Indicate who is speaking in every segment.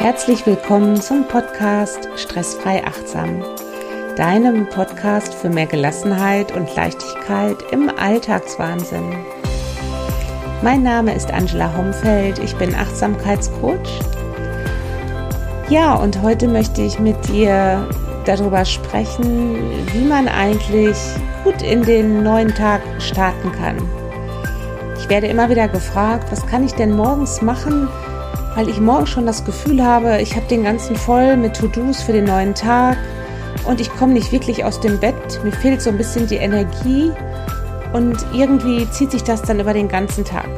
Speaker 1: Herzlich willkommen zum Podcast Stressfrei Achtsam, deinem Podcast für mehr Gelassenheit und Leichtigkeit im Alltagswahnsinn. Mein Name ist Angela Homfeld, ich bin Achtsamkeitscoach. Ja, und heute möchte ich mit dir darüber sprechen, wie man eigentlich gut in den neuen Tag starten kann. Ich werde immer wieder gefragt, was kann ich denn morgens machen, weil ich morgen schon das Gefühl habe, ich habe den ganzen voll mit To-Dos für den neuen Tag und ich komme nicht wirklich aus dem Bett. Mir fehlt so ein bisschen die Energie und irgendwie zieht sich das dann über den ganzen Tag.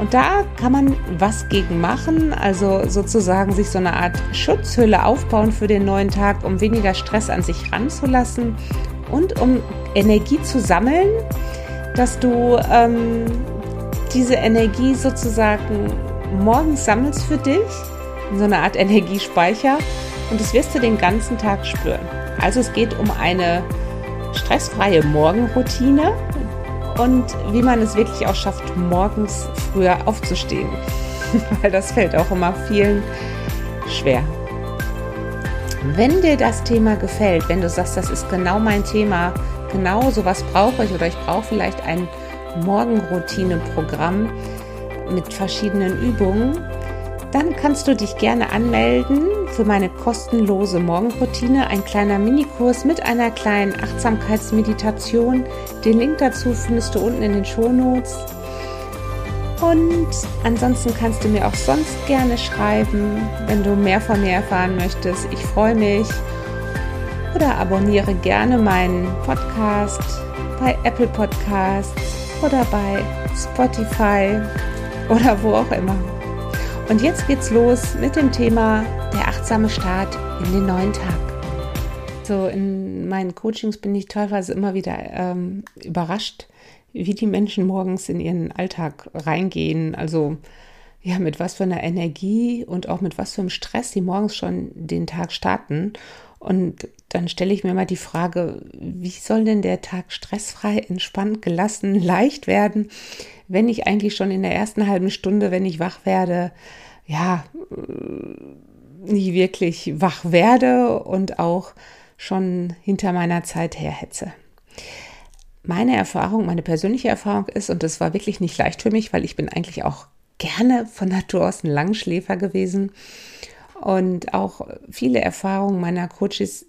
Speaker 1: Und da kann man was gegen machen, also sozusagen sich so eine Art Schutzhülle aufbauen für den neuen Tag, um weniger Stress an sich ranzulassen und um Energie zu sammeln, dass du ähm, diese Energie sozusagen morgens sammelst für dich, in so eine Art Energiespeicher und das wirst du den ganzen Tag spüren. Also es geht um eine stressfreie Morgenroutine und wie man es wirklich auch schafft, morgens früher aufzustehen. Weil das fällt auch immer vielen schwer. Wenn dir das Thema gefällt, wenn du sagst, das ist genau mein Thema, genau sowas brauche ich oder ich brauche vielleicht ein Morgenroutine-Programm, mit verschiedenen Übungen, dann kannst du dich gerne anmelden für meine kostenlose Morgenroutine, ein kleiner Minikurs mit einer kleinen Achtsamkeitsmeditation. Den Link dazu findest du unten in den Shownotes. Und ansonsten kannst du mir auch sonst gerne schreiben, wenn du mehr von mir erfahren möchtest. Ich freue mich. Oder abonniere gerne meinen Podcast bei Apple Podcasts oder bei Spotify oder wo auch immer. Und jetzt geht's los mit dem Thema der achtsame Start in den neuen Tag. So in meinen Coachings bin ich teilweise immer wieder ähm, überrascht, wie die Menschen morgens in ihren Alltag reingehen. Also ja, mit was für einer Energie und auch mit was für einem Stress sie morgens schon den Tag starten. Und dann stelle ich mir mal die Frage, wie soll denn der Tag stressfrei, entspannt, gelassen, leicht werden, wenn ich eigentlich schon in der ersten halben Stunde, wenn ich wach werde, ja, äh, nie wirklich wach werde und auch schon hinter meiner Zeit herhetze. Meine Erfahrung, meine persönliche Erfahrung ist, und das war wirklich nicht leicht für mich, weil ich bin eigentlich auch gerne von Natur aus ein Langschläfer gewesen und auch viele Erfahrungen meiner Coaches,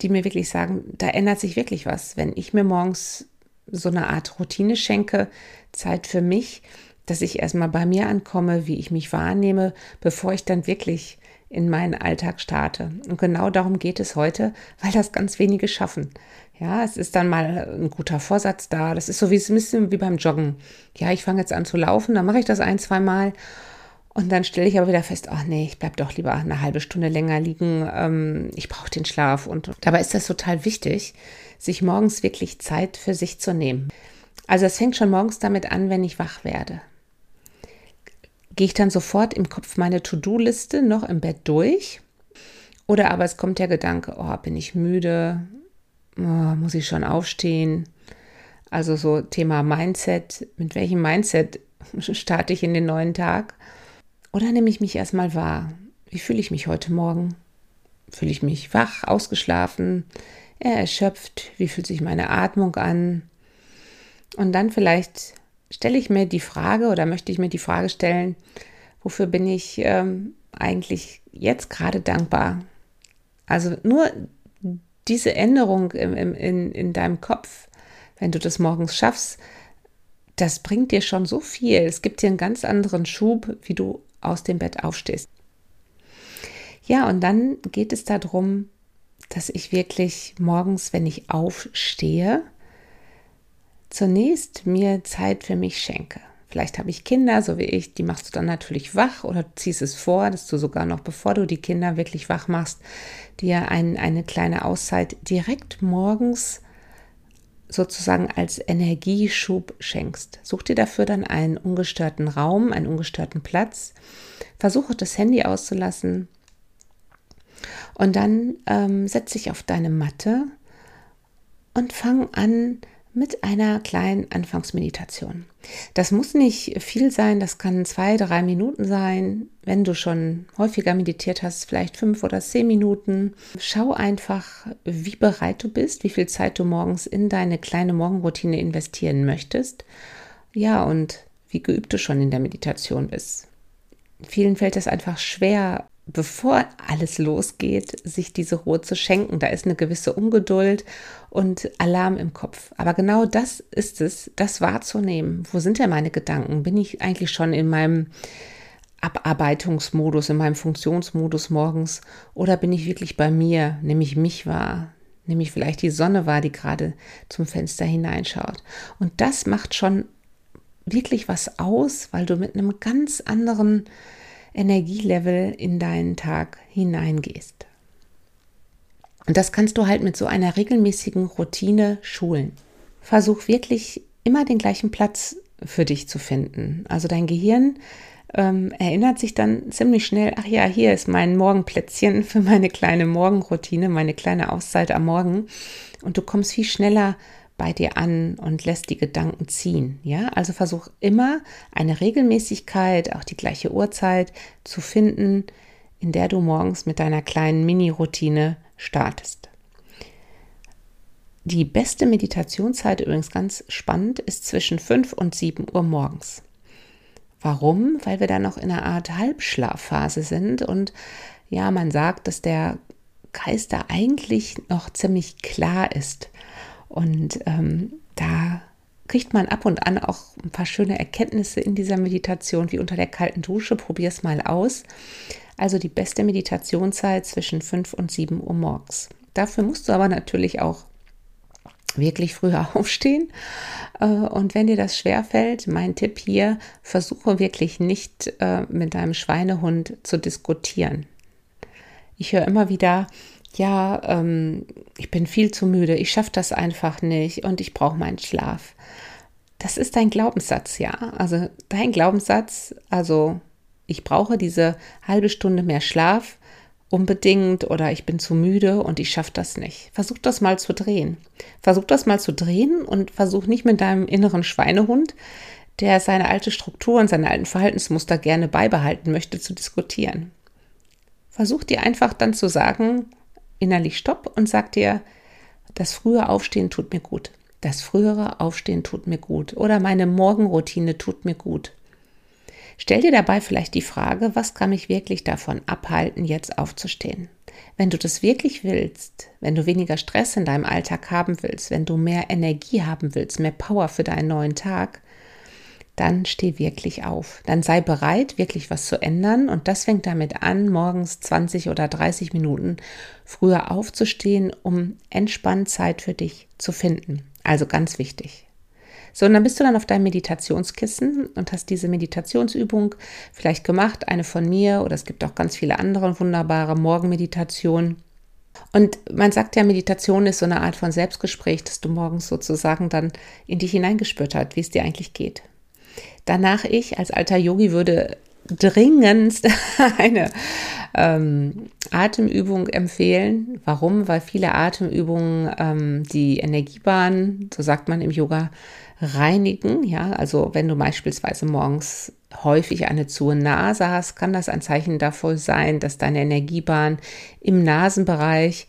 Speaker 1: die mir wirklich sagen, da ändert sich wirklich was, wenn ich mir morgens so eine Art Routine schenke, Zeit für mich, dass ich erstmal bei mir ankomme, wie ich mich wahrnehme, bevor ich dann wirklich in meinen Alltag starte. Und genau darum geht es heute, weil das ganz wenige schaffen. Ja, es ist dann mal ein guter Vorsatz da. Das ist so wie ein bisschen wie beim Joggen. Ja, ich fange jetzt an zu laufen, dann mache ich das ein, zwei Mal. Und dann stelle ich aber wieder fest, ach nee, ich bleibe doch lieber eine halbe Stunde länger liegen. Ähm, ich brauche den Schlaf. Und dabei ist das total wichtig, sich morgens wirklich Zeit für sich zu nehmen. Also es fängt schon morgens damit an, wenn ich wach werde. Gehe ich dann sofort im Kopf meine To-Do-Liste noch im Bett durch? Oder aber es kommt der Gedanke, oh, bin ich müde? Oh, muss ich schon aufstehen? Also so Thema Mindset. Mit welchem Mindset starte ich in den neuen Tag? Oder nehme ich mich erstmal wahr? Wie fühle ich mich heute Morgen? Fühle ich mich wach, ausgeschlafen, erschöpft? Wie fühlt sich meine Atmung an? Und dann vielleicht stelle ich mir die Frage oder möchte ich mir die Frage stellen, wofür bin ich ähm, eigentlich jetzt gerade dankbar? Also nur diese Änderung im, im, in, in deinem Kopf, wenn du das morgens schaffst, das bringt dir schon so viel. Es gibt dir einen ganz anderen Schub, wie du aus dem Bett aufstehst. Ja, und dann geht es darum, dass ich wirklich morgens, wenn ich aufstehe, zunächst mir Zeit für mich schenke. Vielleicht habe ich Kinder, so wie ich, die machst du dann natürlich wach oder ziehst es vor, dass du sogar noch, bevor du die Kinder wirklich wach machst, dir ein, eine kleine Auszeit direkt morgens sozusagen als Energieschub schenkst. Such dir dafür dann einen ungestörten Raum, einen ungestörten Platz. Versuche das Handy auszulassen. Und dann ähm, setz dich auf deine Matte und fang an, mit einer kleinen Anfangsmeditation. Das muss nicht viel sein, das kann zwei, drei Minuten sein. Wenn du schon häufiger meditiert hast, vielleicht fünf oder zehn Minuten. Schau einfach, wie bereit du bist, wie viel Zeit du morgens in deine kleine Morgenroutine investieren möchtest. Ja, und wie geübt du schon in der Meditation bist. Vielen fällt es einfach schwer, bevor alles losgeht, sich diese Ruhe zu schenken. Da ist eine gewisse Ungeduld und Alarm im Kopf. Aber genau das ist es, das wahrzunehmen. Wo sind denn meine Gedanken? Bin ich eigentlich schon in meinem Abarbeitungsmodus, in meinem Funktionsmodus morgens oder bin ich wirklich bei mir, nämlich mich wahr, nämlich vielleicht die Sonne war, die gerade zum Fenster hineinschaut. Und das macht schon wirklich was aus, weil du mit einem ganz anderen Energielevel in deinen Tag hineingehst. Und das kannst du halt mit so einer regelmäßigen Routine schulen. Versuch wirklich immer den gleichen Platz für dich zu finden. Also dein Gehirn ähm, erinnert sich dann ziemlich schnell, ach ja, hier ist mein Morgenplätzchen für meine kleine Morgenroutine, meine kleine Auszeit am Morgen. Und du kommst viel schneller bei dir an und lässt die Gedanken ziehen. Ja, also versuch immer eine Regelmäßigkeit, auch die gleiche Uhrzeit zu finden, in der du morgens mit deiner kleinen Mini-Routine startest. Die beste Meditationszeit übrigens ganz spannend ist zwischen 5 und 7 Uhr morgens. Warum? Weil wir da noch in einer Art Halbschlafphase sind und ja, man sagt, dass der Geist da eigentlich noch ziemlich klar ist. Und ähm, da kriegt man ab und an auch ein paar schöne Erkenntnisse in dieser Meditation, wie unter der kalten Dusche. Probier es mal aus. Also die beste Meditationszeit zwischen 5 und 7 Uhr morgens. Dafür musst du aber natürlich auch wirklich früher aufstehen. Äh, und wenn dir das schwerfällt, mein Tipp hier, versuche wirklich nicht äh, mit deinem Schweinehund zu diskutieren. Ich höre immer wieder, ja, ähm, ich bin viel zu müde, ich schaffe das einfach nicht und ich brauche meinen Schlaf. Das ist dein Glaubenssatz, ja. Also dein Glaubenssatz, also ich brauche diese halbe Stunde mehr Schlaf unbedingt oder ich bin zu müde und ich schaffe das nicht. Versuch das mal zu drehen. Versuch das mal zu drehen und versuch nicht mit deinem inneren Schweinehund, der seine alte Struktur und seine alten Verhaltensmuster gerne beibehalten möchte, zu diskutieren. Versuch dir einfach dann zu sagen, innerlich Stopp und sag dir, das frühe Aufstehen tut mir gut. Das frühere Aufstehen tut mir gut. Oder meine Morgenroutine tut mir gut. Stell dir dabei vielleicht die Frage, was kann mich wirklich davon abhalten, jetzt aufzustehen? Wenn du das wirklich willst, wenn du weniger Stress in deinem Alltag haben willst, wenn du mehr Energie haben willst, mehr Power für deinen neuen Tag, dann steh wirklich auf. Dann sei bereit, wirklich was zu ändern. Und das fängt damit an, morgens 20 oder 30 Minuten früher aufzustehen, um entspannt Zeit für dich zu finden. Also ganz wichtig. So, und dann bist du dann auf deinem Meditationskissen und hast diese Meditationsübung vielleicht gemacht, eine von mir oder es gibt auch ganz viele andere wunderbare Morgenmeditationen. Und man sagt ja, Meditation ist so eine Art von Selbstgespräch, dass du morgens sozusagen dann in dich hineingespürt hast, wie es dir eigentlich geht. Danach ich als alter Yogi würde dringendst eine ähm, Atemübung empfehlen. Warum? Weil viele Atemübungen ähm, die Energiebahn, so sagt man im Yoga, reinigen. Ja, also wenn du beispielsweise morgens häufig eine zu Nase hast, kann das ein Zeichen dafür sein, dass deine Energiebahn im Nasenbereich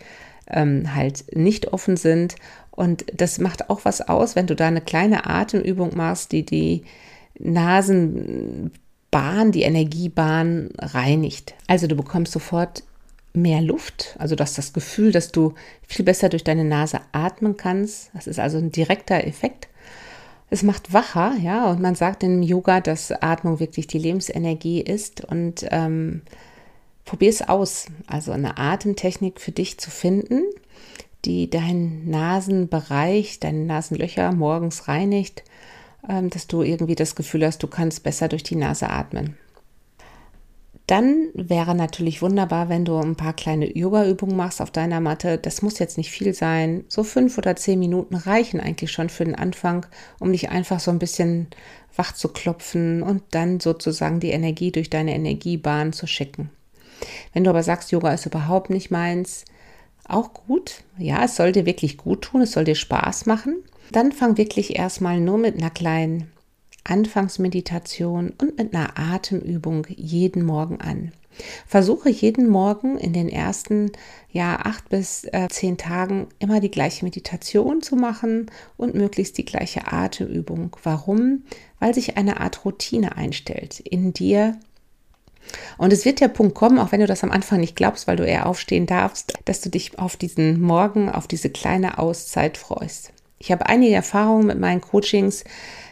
Speaker 1: ähm, halt nicht offen sind. Und das macht auch was aus, wenn du da eine kleine Atemübung machst, die die Nasenbahn, die Energiebahn reinigt. Also du bekommst sofort mehr Luft, also du hast das Gefühl, dass du viel besser durch deine Nase atmen kannst. Das ist also ein direkter Effekt. Es macht wacher, ja, und man sagt im Yoga, dass Atmung wirklich die Lebensenergie ist und ähm, probier es aus, also eine Atemtechnik für dich zu finden, die deinen Nasenbereich, deine Nasenlöcher morgens reinigt dass du irgendwie das Gefühl hast, du kannst besser durch die Nase atmen. Dann wäre natürlich wunderbar, wenn du ein paar kleine Yoga-Übungen machst auf deiner Matte. Das muss jetzt nicht viel sein. So fünf oder zehn Minuten reichen eigentlich schon für den Anfang, um dich einfach so ein bisschen wach zu klopfen und dann sozusagen die Energie durch deine Energiebahn zu schicken. Wenn du aber sagst, Yoga ist überhaupt nicht meins, auch gut. Ja, es soll dir wirklich gut tun, es soll dir Spaß machen. Dann fang wirklich erstmal nur mit einer kleinen Anfangsmeditation und mit einer Atemübung jeden Morgen an. Versuche jeden Morgen in den ersten ja, acht bis äh, zehn Tagen immer die gleiche Meditation zu machen und möglichst die gleiche Atemübung. Warum? Weil sich eine Art Routine einstellt in dir. Und es wird der Punkt kommen, auch wenn du das am Anfang nicht glaubst, weil du eher aufstehen darfst, dass du dich auf diesen Morgen, auf diese kleine Auszeit freust. Ich habe einige Erfahrungen mit meinen Coachings,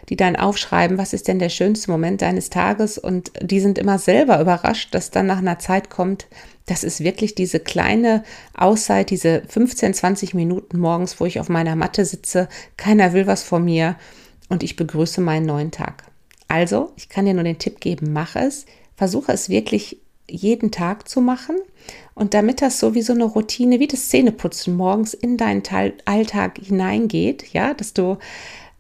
Speaker 1: die dann aufschreiben, was ist denn der schönste Moment deines Tages? Und die sind immer selber überrascht, dass dann nach einer Zeit kommt, das ist wirklich diese kleine Auszeit, diese 15, 20 Minuten morgens, wo ich auf meiner Matte sitze, keiner will was von mir. Und ich begrüße meinen neuen Tag. Also, ich kann dir nur den Tipp geben, mach es, versuche es wirklich jeden Tag zu machen und damit das so wie so eine Routine, wie das Zähneputzen morgens in deinen Alltag hineingeht, ja, dass du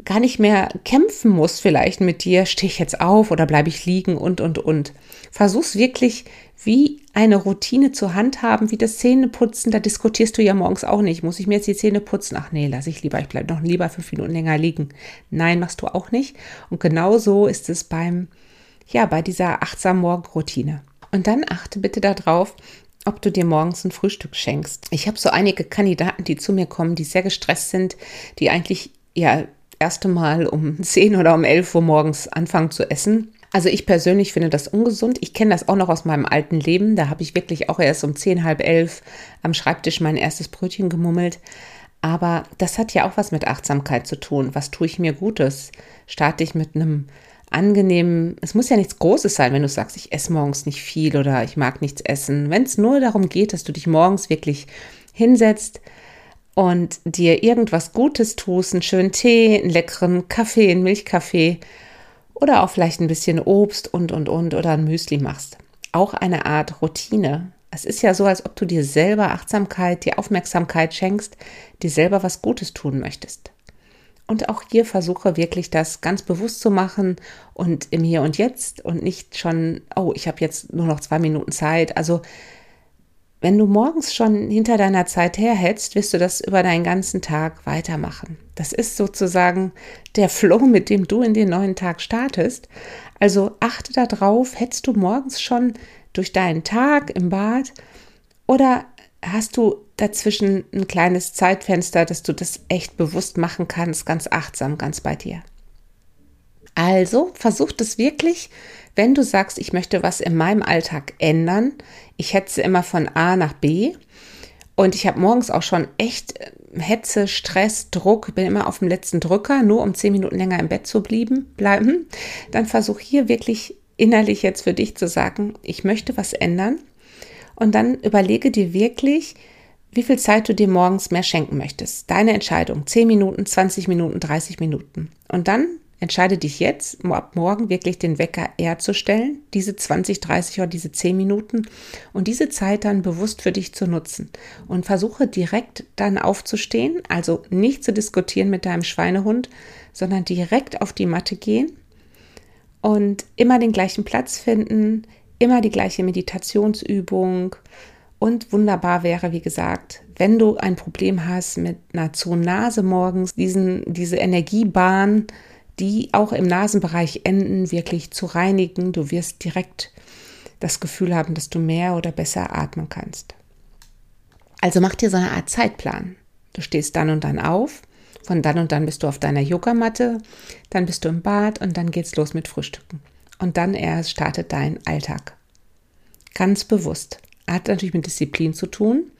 Speaker 1: gar nicht mehr kämpfen musst vielleicht mit dir, stehe ich jetzt auf oder bleibe ich liegen und, und, und. Versuch's wirklich wie eine Routine zu handhaben, wie das Zähneputzen. Da diskutierst du ja morgens auch nicht. Muss ich mir jetzt die Zähne putzen? Ach nee, lass ich lieber. Ich bleibe noch lieber fünf Minuten länger liegen. Nein, machst du auch nicht. Und genau so ist es beim, ja, bei dieser achtsamen Morgenroutine. Und dann achte bitte darauf, ob du dir morgens ein Frühstück schenkst. Ich habe so einige Kandidaten, die zu mir kommen, die sehr gestresst sind, die eigentlich ja erste Mal um 10 oder um 11 Uhr morgens anfangen zu essen. Also ich persönlich finde das ungesund. Ich kenne das auch noch aus meinem alten Leben. Da habe ich wirklich auch erst um 10, halb elf am Schreibtisch mein erstes Brötchen gemummelt. Aber das hat ja auch was mit Achtsamkeit zu tun. Was tue ich mir Gutes? Starte ich mit einem angenehmen, es muss ja nichts Großes sein, wenn du sagst, ich esse morgens nicht viel oder ich mag nichts essen. Wenn es nur darum geht, dass du dich morgens wirklich hinsetzt, und dir irgendwas Gutes tust, einen schönen Tee, einen leckeren Kaffee, einen Milchkaffee oder auch vielleicht ein bisschen Obst und, und, und oder ein Müsli machst. Auch eine Art Routine. Es ist ja so, als ob du dir selber Achtsamkeit, dir Aufmerksamkeit schenkst, dir selber was Gutes tun möchtest. Und auch hier versuche wirklich das ganz bewusst zu machen und im Hier und Jetzt und nicht schon, oh, ich habe jetzt nur noch zwei Minuten Zeit. Also wenn du morgens schon hinter deiner Zeit herhetzt, wirst du das über deinen ganzen Tag weitermachen. Das ist sozusagen der Flow, mit dem du in den neuen Tag startest. Also achte darauf, hetzt du morgens schon durch deinen Tag im Bad oder hast du dazwischen ein kleines Zeitfenster, dass du das echt bewusst machen kannst, ganz achtsam, ganz bei dir. Also versuch das wirklich, wenn du sagst, ich möchte was in meinem Alltag ändern. Ich hetze immer von A nach B und ich habe morgens auch schon echt äh, Hetze, Stress, Druck, bin immer auf dem letzten Drücker, nur um zehn Minuten länger im Bett zu bleiben, bleiben. Dann versuch hier wirklich innerlich jetzt für dich zu sagen, ich möchte was ändern. Und dann überlege dir wirklich, wie viel Zeit du dir morgens mehr schenken möchtest. Deine Entscheidung. 10 Minuten, 20 Minuten, 30 Minuten. Und dann Entscheide dich jetzt, ab morgen wirklich den Wecker eher zu stellen, diese 20, 30 oder diese 10 Minuten und diese Zeit dann bewusst für dich zu nutzen. Und versuche direkt dann aufzustehen, also nicht zu diskutieren mit deinem Schweinehund, sondern direkt auf die Matte gehen und immer den gleichen Platz finden, immer die gleiche Meditationsübung. Und wunderbar wäre, wie gesagt, wenn du ein Problem hast mit einer Zoonase morgens, diesen, diese Energiebahn, die auch im Nasenbereich enden, wirklich zu reinigen. Du wirst direkt das Gefühl haben, dass du mehr oder besser atmen kannst. Also mach dir so eine Art Zeitplan. Du stehst dann und dann auf, von dann und dann bist du auf deiner Yogamatte, dann bist du im Bad und dann geht's los mit Frühstücken. Und dann erst startet dein Alltag. Ganz bewusst. Hat natürlich mit Disziplin zu tun.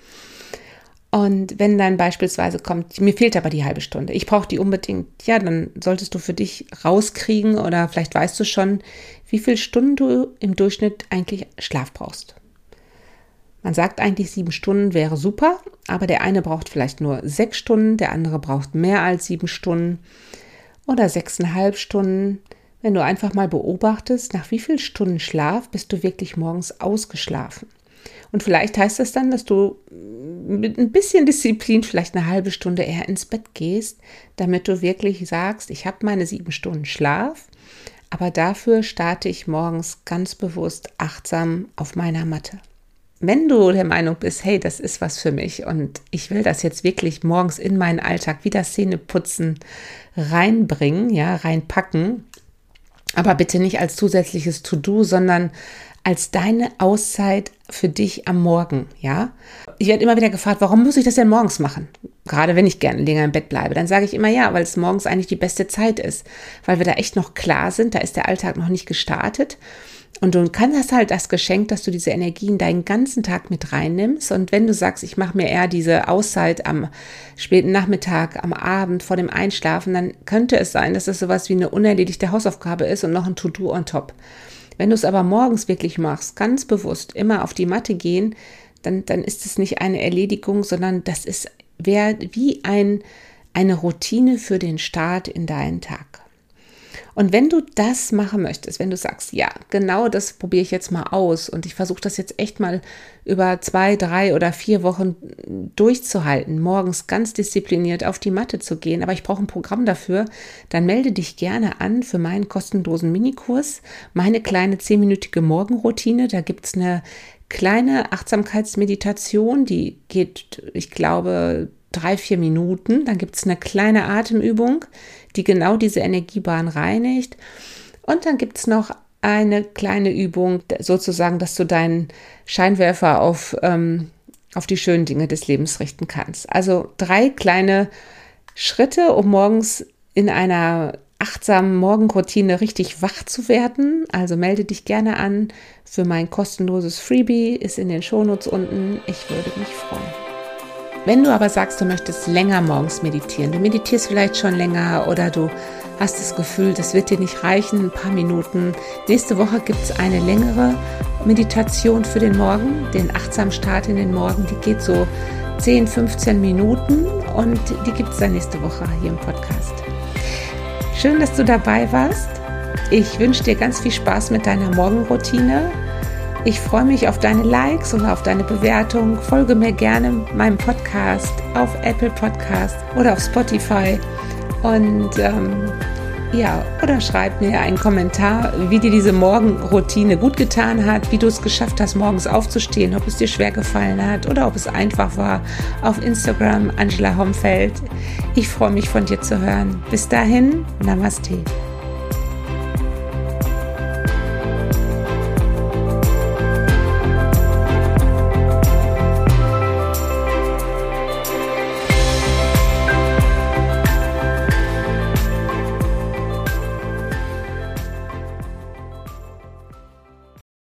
Speaker 1: Und wenn dann beispielsweise kommt, mir fehlt aber die halbe Stunde, ich brauche die unbedingt, ja, dann solltest du für dich rauskriegen oder vielleicht weißt du schon, wie viele Stunden du im Durchschnitt eigentlich Schlaf brauchst. Man sagt eigentlich, sieben Stunden wäre super, aber der eine braucht vielleicht nur sechs Stunden, der andere braucht mehr als sieben Stunden oder sechseinhalb Stunden. Wenn du einfach mal beobachtest, nach wie vielen Stunden Schlaf bist du wirklich morgens ausgeschlafen. Und vielleicht heißt das dann, dass du mit ein bisschen Disziplin vielleicht eine halbe Stunde eher ins Bett gehst, damit du wirklich sagst, ich habe meine sieben Stunden Schlaf, aber dafür starte ich morgens ganz bewusst achtsam auf meiner Matte. wenn du der Meinung bist, hey, das ist was für mich und ich will das jetzt wirklich morgens in meinen Alltag wie das Zähneputzen reinbringen, ja, reinpacken, aber bitte nicht als zusätzliches To-Do, sondern als deine Auszeit für dich am Morgen, ja? Ich werde immer wieder gefragt, warum muss ich das denn morgens machen? Gerade wenn ich gerne länger im Bett bleibe, dann sage ich immer ja, weil es morgens eigentlich die beste Zeit ist, weil wir da echt noch klar sind, da ist der Alltag noch nicht gestartet und du kannst halt das Geschenk, dass du diese Energien deinen ganzen Tag mit reinnimmst. Und wenn du sagst, ich mache mir eher diese Auszeit am späten Nachmittag, am Abend vor dem Einschlafen, dann könnte es sein, dass es sowas wie eine unerledigte Hausaufgabe ist und noch ein To-Do on top. Wenn du es aber morgens wirklich machst, ganz bewusst immer auf die Matte gehen, dann, dann ist es nicht eine Erledigung, sondern das ist wie ein, eine Routine für den Start in deinen Tag. Und wenn du das machen möchtest, wenn du sagst, ja, genau das probiere ich jetzt mal aus und ich versuche das jetzt echt mal über zwei, drei oder vier Wochen durchzuhalten, morgens ganz diszipliniert auf die Matte zu gehen, aber ich brauche ein Programm dafür, dann melde dich gerne an für meinen kostenlosen Minikurs, meine kleine zehnminütige Morgenroutine. Da gibt es eine kleine Achtsamkeitsmeditation, die geht, ich glaube, drei, vier Minuten. Dann gibt es eine kleine Atemübung, die genau diese Energiebahn reinigt. Und dann gibt es noch eine kleine Übung, sozusagen, dass du deinen Scheinwerfer auf, ähm, auf die schönen Dinge des Lebens richten kannst. Also drei kleine Schritte, um morgens in einer achtsamen Morgenroutine richtig wach zu werden. Also melde dich gerne an für mein kostenloses Freebie, ist in den Shownotes unten. Ich würde mich freuen. Wenn du aber sagst, du möchtest länger morgens meditieren, du meditierst vielleicht schon länger oder du hast das Gefühl, das wird dir nicht reichen, ein paar Minuten. Nächste Woche gibt es eine längere Meditation für den Morgen, den achtsamen Start in den Morgen. Die geht so 10, 15 Minuten und die gibt es dann nächste Woche hier im Podcast. Schön, dass du dabei warst. Ich wünsche dir ganz viel Spaß mit deiner Morgenroutine ich freue mich auf deine Likes und auf deine Bewertung. Folge mir gerne meinem Podcast auf Apple Podcast oder auf Spotify. Und ähm, ja, oder schreib mir einen Kommentar, wie dir diese Morgenroutine gut getan hat, wie du es geschafft hast, morgens aufzustehen, ob es dir schwer gefallen hat oder ob es einfach war. Auf Instagram Angela Homfeld. Ich freue mich von dir zu hören. Bis dahin, Namaste.